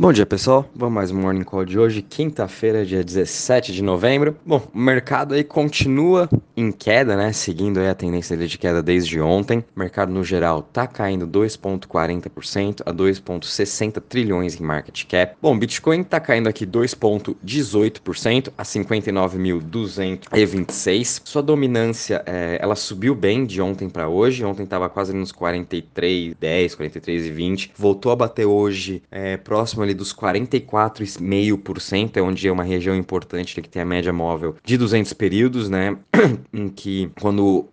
Bom dia pessoal, vamos mais um Morning Call de hoje, quinta-feira, dia 17 de novembro. Bom, o mercado aí continua em queda, né? Seguindo aí a tendência de queda desde ontem. O mercado no geral tá caindo 2,40% a 2,60 trilhões em market cap. Bom, Bitcoin tá caindo aqui 2,18% a 59.226. Sua dominância, é, ela subiu bem de ontem para hoje. Ontem tava quase nos 43, 10, 43 e 20. Voltou a bater hoje é, próximo ali dos 44,5%, é onde é uma região importante que tem a média móvel de 200 períodos, né? em que quando o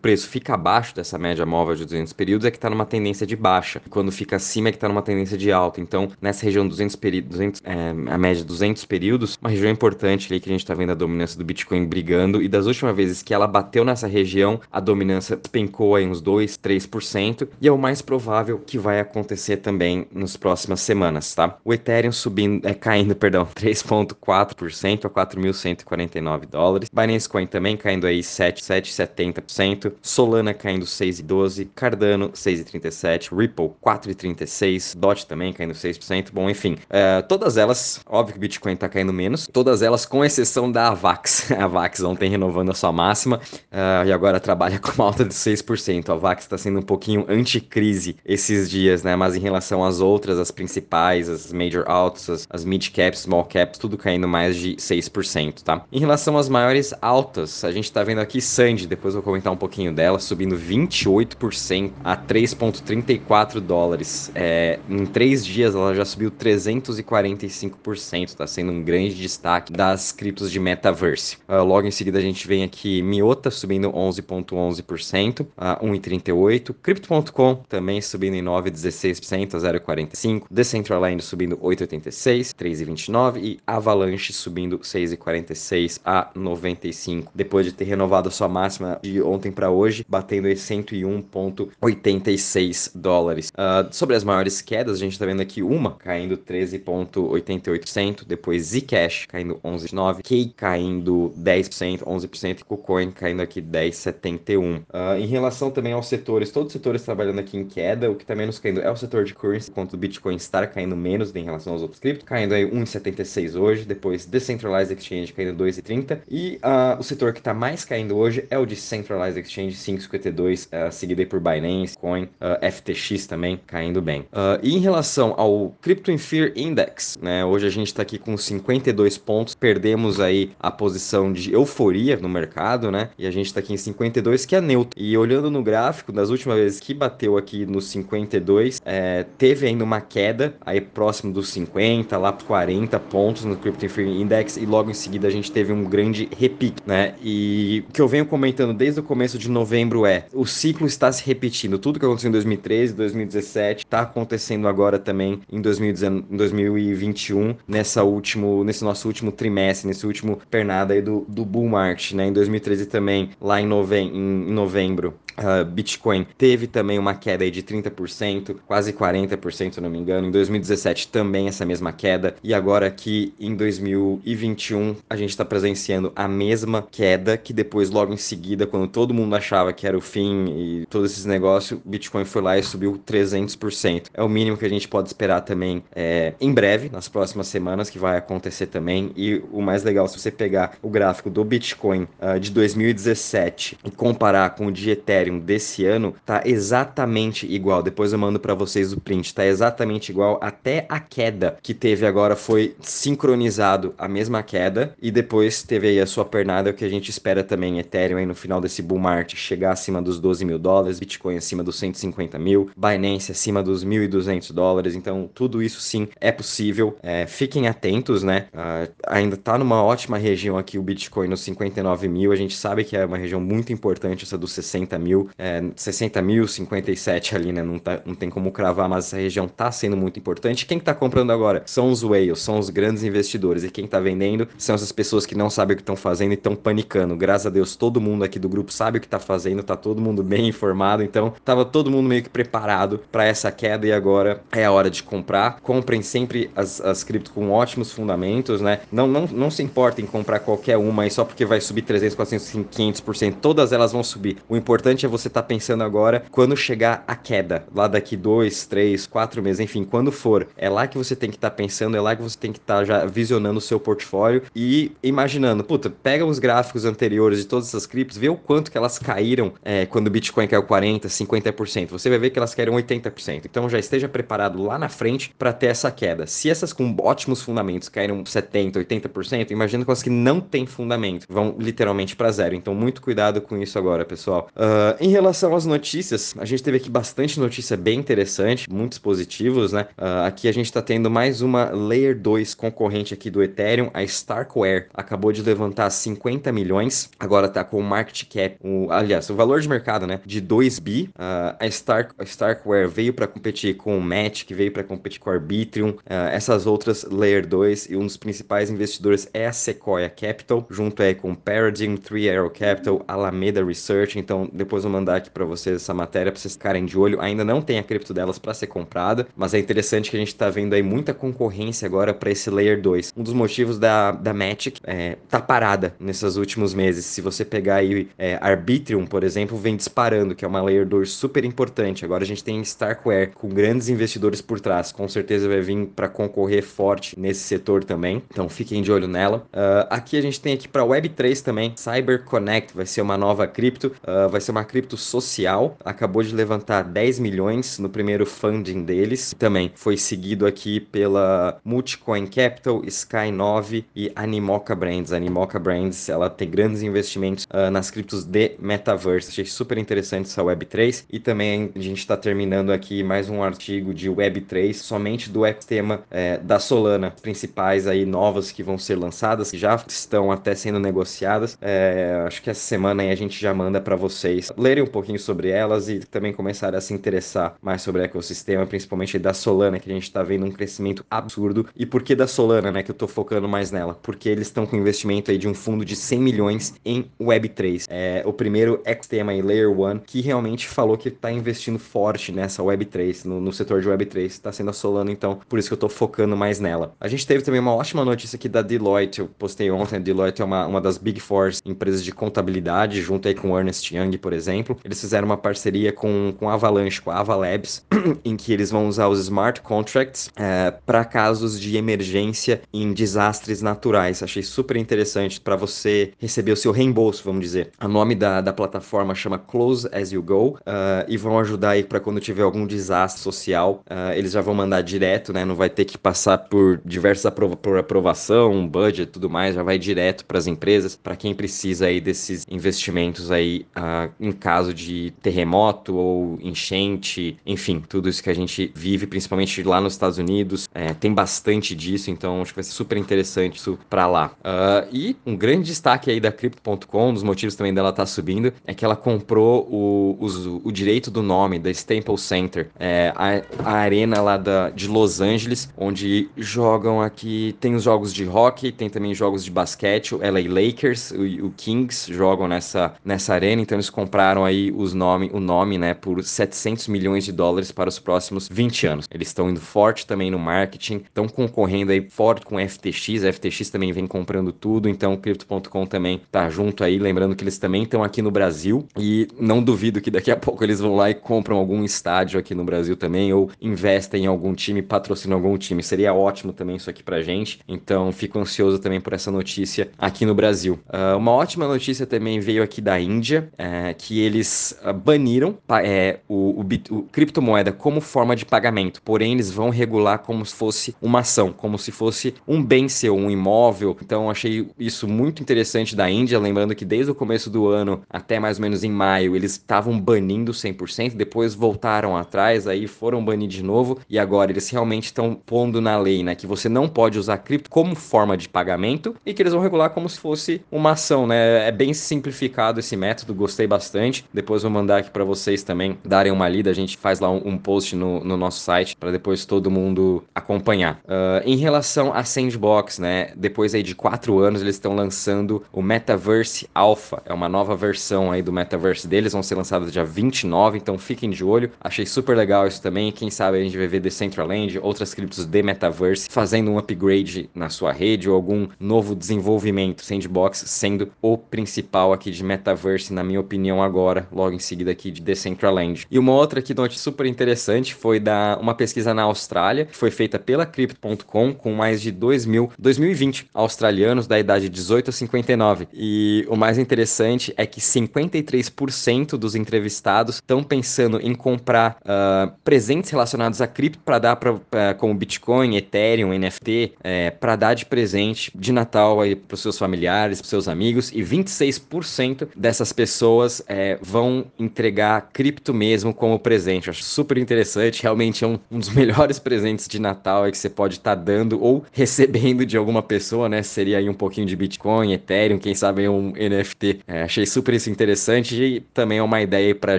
preço fica abaixo dessa média móvel de 200 períodos é que está numa tendência de baixa. Quando fica acima é que está numa tendência de alta. Então, nessa região 200 períodos, 200, é, a média de 200 períodos, uma região importante ali que a gente está vendo a dominância do Bitcoin brigando. E das últimas vezes que ela bateu nessa região, a dominância despencou aí uns 2, 3%. E é o mais provável que vai acontecer também nas próximas semanas, tá? O Ethereum subindo, é, caindo, perdão, 3,4% a 4.149 dólares. Binance Coin também caindo aí 7,70%. Solana caindo 6,12%. Cardano 6,37%. Ripple 4,36%. DOT também caindo 6%. Bom, enfim, uh, todas elas, óbvio que o Bitcoin tá caindo menos. Todas elas, com exceção da Avax. A Avax ontem renovando a sua máxima uh, e agora trabalha com uma alta de 6%. A Avax está sendo um pouquinho anticrise esses dias, né? Mas em relação às outras, as principais, as major altas, as, as mid caps, small caps, tudo caindo mais de 6%, tá? Em relação às maiores altas, a gente tá vendo aqui Sandy, depois eu vou comentar um pouquinho dela, subindo 28% a 3,34 dólares. É, em três dias ela já subiu 345%, tá sendo um grande destaque das criptos de metaverse. Uh, logo em seguida a gente vem aqui Miota subindo 11,11% a 1,38%. Crypto.com também subindo em 9,16% a 0,45%. Decentraland subindo 8,86, 3,29 e Avalanche subindo 6,46 a 95, depois de ter renovado a sua máxima de ontem para hoje, batendo aí 101,86 dólares. Uh, sobre as maiores quedas, a gente está vendo aqui uma caindo 13,88%, depois Zcash caindo 11,9%, Key caindo 10%, 11% e KuCoin caindo aqui 10,71%. Uh, ah, em relação também aos setores, todos os setores trabalhando aqui em queda, o que está menos caindo é o setor de currency, enquanto o Bitcoin está caindo menos em relação aos outros criptos, caindo aí 1,76 hoje, depois Decentralized Exchange caindo 2,30 e uh, o setor que está mais caindo hoje é o de Centralized Exchange 5,52, uh, seguido aí por Binance, Coin, uh, FTX também caindo bem. E em relação ao Crypto Fear Index, né, hoje a gente está aqui com 52 pontos, perdemos aí a posição de euforia no mercado, né, e a gente está aqui em 52 que é neutro. E olhando no gráfico, das últimas vezes que bateu aqui nos 52, é, teve ainda uma queda aí próximo dos 50, lá para 40 pontos no Crypto Fear Index e logo em seguida a gente teve um grande repique, né? E o que eu venho comentando desde o começo de novembro é: o ciclo está se repetindo. Tudo que aconteceu em 2013, 2017 está acontecendo agora também em 2019, 2021, nessa último, nesse nosso último trimestre, nesse último pernada aí do, do bull market, né? Em 2013 também, lá em, em novembro, Uh, Bitcoin teve também uma queda aí de 30%, quase 40%, se não me engano. Em 2017 também essa mesma queda. E agora aqui em 2021 a gente está presenciando a mesma queda que depois, logo em seguida, quando todo mundo achava que era o fim e todos esses negócios, Bitcoin foi lá e subiu 300%. É o mínimo que a gente pode esperar também é, em breve, nas próximas semanas, que vai acontecer também. E o mais legal, se você pegar o gráfico do Bitcoin uh, de 2017 e comparar com o de Ethereum Ethereum desse ano tá exatamente igual. Depois eu mando para vocês o print. Tá exatamente igual. Até a queda que teve agora foi sincronizado a mesma queda. E depois teve aí a sua pernada, que a gente espera também. Ethereum aí no final desse bull market chegar acima dos 12 mil dólares. Bitcoin acima dos 150 mil. Binance acima dos 1.200 dólares. Então tudo isso sim é possível. É, fiquem atentos, né? Uh, ainda tá numa ótima região aqui o Bitcoin nos 59 mil. A gente sabe que é uma região muito importante essa dos 60 mil mil, é, 60 mil, 57 ali, né? Não, tá, não tem como cravar, mas essa região tá sendo muito importante. Quem que tá comprando agora? São os whales, são os grandes investidores. E quem tá vendendo são essas pessoas que não sabem o que estão fazendo e estão panicando. Graças a Deus, todo mundo aqui do grupo sabe o que tá fazendo, tá todo mundo bem informado. Então, tava todo mundo meio que preparado para essa queda e agora é a hora de comprar. Comprem sempre as, as criptos com ótimos fundamentos, né? Não, não, não se importem em comprar qualquer uma aí só porque vai subir 300, 400, 500%. Todas elas vão subir. O importante importante é você estar tá pensando agora quando chegar a queda, lá daqui dois, três, quatro meses, enfim, quando for. É lá que você tem que estar tá pensando, é lá que você tem que estar tá já visionando o seu portfólio e imaginando, puta, pega os gráficos anteriores de todas essas criptos, vê o quanto que elas caíram é, quando o Bitcoin caiu 40%, 50%. Você vai ver que elas caíram 80%. Então já esteja preparado lá na frente para ter essa queda. Se essas com ótimos fundamentos caíram 70%, 80%, imagina com as que não têm fundamento, vão literalmente para zero. Então muito cuidado com isso agora, pessoal. Uh, em relação às notícias, a gente teve aqui bastante notícia bem interessante, muitos positivos, né? Uh, aqui a gente está tendo mais uma Layer 2 concorrente aqui do Ethereum, a Starkware. Acabou de levantar 50 milhões, agora está com o market cap, o, aliás, o valor de mercado, né, de 2 bi. Uh, a, Stark, a Starkware veio para competir com o que veio para competir com o Arbitrium, essas outras Layer 2 e um dos principais investidores é a Sequoia Capital, junto aí com Paradigm, Three Arrow Capital, Alameda Research. Então, depois vou mandar aqui para vocês essa matéria para vocês ficarem de olho. Ainda não tem a cripto delas para ser comprada, mas é interessante que a gente está vendo aí muita concorrência agora para esse Layer 2. Um dos motivos da, da Matic é, tá parada nesses últimos meses. Se você pegar aí é, Arbitrium, por exemplo, vem disparando, que é uma Layer 2 super importante. Agora a gente tem Starkware com grandes investidores por trás. Com certeza vai vir para concorrer forte nesse setor também. Então fiquem de olho nela. Uh, aqui a gente tem aqui para Web3 também, Cyber Connect vai ser uma nova cripto, uh, vai ser uma cripto social. Acabou de levantar 10 milhões no primeiro funding deles. Também foi seguido aqui pela Multicoin Capital, Sky9 e Animoca Brands. A Animoca Brands ela tem grandes investimentos uh, nas criptos de metaverse. Achei super interessante essa Web3 e também a gente está terminando aqui mais um artigo de Web3 somente do ecossistema é, da Solana, principais aí novas que vão ser lançadas, que já estão até sendo negociadas. É, acho que essa semana aí a gente já manda para vocês lerem um pouquinho sobre elas e também começarem a se interessar mais sobre o ecossistema, principalmente da Solana, que a gente está vendo um crescimento absurdo. E por que da Solana, né, que eu estou focando mais nela? Porque eles estão com investimento aí de um fundo de 100 milhões em Web3. É o primeiro ecossistema aí, Layer 1, que realmente falou que está investindo forte nessa Web3, no, no setor de Web3, está sendo a Solana, então por isso que eu estou focando mais nela. A gente teve também uma ótima notícia aqui da Deloitte, eu postei ontem, a Deloitte é uma, uma das Big Four empresas de contabilidade, junto aí com Ernest Young, por exemplo. Eles fizeram uma parceria com, com a Avalanche, com a Avalabs, em que eles vão usar os smart contracts é, para casos de emergência em desastres naturais. Achei super interessante para você receber o seu reembolso, vamos dizer. O nome da, da plataforma chama Close As You Go uh, e vão ajudar aí para quando tiver algum desastre social, uh, eles já vão mandar direto, né? Não vai ter que passar por diversas aprova por aprovação, budget, tudo mais, já vai direto para as empresas, para quem precisa aí desses investimentos aí uh, em caso de terremoto ou enchente, enfim, tudo isso que a gente vive, principalmente lá nos Estados Unidos, é, tem bastante disso, então acho que vai ser super interessante isso para lá. Uh, e um grande destaque aí da Crypto.com, um dos motivos também dela estar tá subindo, é que ela comprou o, o, o direito do nome da Staples Center, é, a, a arena lá da, de Los Angeles, onde jogam aqui, tem os jogos de hockey, tem também jogos de basquete, o LA Lakers, o, o Kings jogam nessa, nessa arena, então eles compraram aí os nome, o nome, né, por 700 milhões de dólares para os próximos 20 anos. Eles estão indo forte também no marketing, estão concorrendo aí forte com FTX, a FTX também vem comprando tudo, então o Crypto.com também tá junto aí, lembrando que eles também estão aqui no Brasil e não duvido que daqui a pouco eles vão lá e compram algum estádio aqui no Brasil também ou investem em algum time, patrocinam algum time. Seria ótimo também isso aqui pra gente. Então fico ansioso também por essa notícia aqui no Brasil. Uh, uma ótima notícia também veio aqui da Índia, uh, que eles uh, baniram é, o, o, o, criptomoeda como forma de pagamento, porém eles vão regular como se fosse uma ação, como se fosse um bem seu, um imóvel. Então achei isso muito interessante da Índia, lembrando que desde o começo do ano até mais ou menos em maio eles estavam banindo 100%, depois voltaram atrás, aí foram banir de novo e agora eles realmente estão pondo na lei, né, que você não pode usar cripto como forma de pagamento e que eles vão regular como se fosse uma ação, né? É bem simplificado esse método, gostei bastante. Depois vou mandar aqui para vocês também darem uma lida. A gente faz lá um, um post no, no, nosso site para depois todo mundo acompanhar. Uh, em relação a Sandbox, né? Depois aí de quatro anos eles estão lançando o Metaverse Alpha, é uma nova versão aí do Metaverse deles, vão ser lançados dia 29, então fiquem de olho. Achei super legal isso também. Quem sabe a gente vai ver Decentraland, outras criptos de Metaverse fazendo um upgrade na sua rede ou algum novo desenvolvimento. Sandbox sendo o principal aqui de Metaverse, na minha opinião, agora, logo em seguida aqui de Decentraland. E uma outra aqui notícia super interessante foi da uma pesquisa na Austrália, que foi feita pela Crypto.com com mais de 2 mil, 2020 australianos da idade de 18 a 59. E o mais interessante é que 53% dos entrevistados estão pensando em comprar uh, presentes relacionados a cripto para dar para como Bitcoin, Ethereum, NFT, é, para dar de presente de Natal aí para os seus familiares, para seus amigos. E 26% dessas pessoas é, vão entregar cripto mesmo como presente. Eu acho super interessante. Realmente é um, um dos melhores presentes de Natal é que você pode estar tá dando ou recebendo de alguma pessoa, né? Seria aí um pouquinho de Bitcoin, Ethereum, quem sabe um NFT. É, achei super isso interessante e também é uma ideia para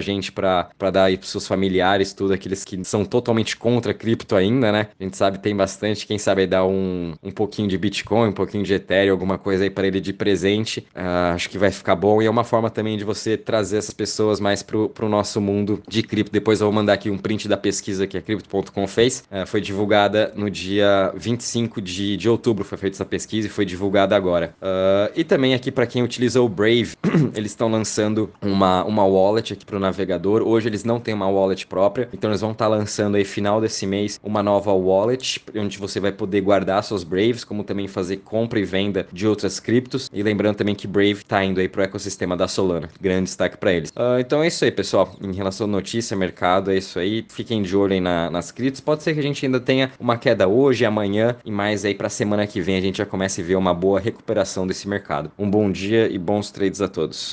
gente para dar aí para seus familiares, tudo aqueles que são totalmente contra cripto ainda, né? A gente sabe tem bastante, quem sabe dar um, um pouquinho de Bitcoin, um pouquinho de Ethereum, alguma coisa aí para ele de presente. Uh, acho que vai ficar bom e é uma forma também de você trazer essas pessoas mais pro, pro nosso mundo de cripto. Depois eu vou mandar aqui um print da pesquisa que a Crypto.com fez. Uh, foi divulgada no dia 25 de, de outubro, foi feita essa pesquisa e foi divulgada agora. Uh, e também aqui para quem utiliza o Brave, eles estão lançando uma, uma wallet aqui para o navegador. Hoje eles não têm uma wallet própria, então eles vão estar tá lançando aí final desse mês uma nova wallet, onde você vai poder guardar suas Braves, como também fazer compra e venda de outras criptos. E lembrando também que Brave está indo aí para o ecossistema da Solana. Grande destaque para eles. Uh, então é isso aí, pessoal. Em relação à notícia, mercado, é isso aí. Fiquem de olho aí na, nas criptos. Pode ser que a gente ainda tenha uma queda hoje, amanhã e mais aí para semana que vem a gente já comece a ver uma boa recuperação desse mercado. Um bom dia e bons trades a todos.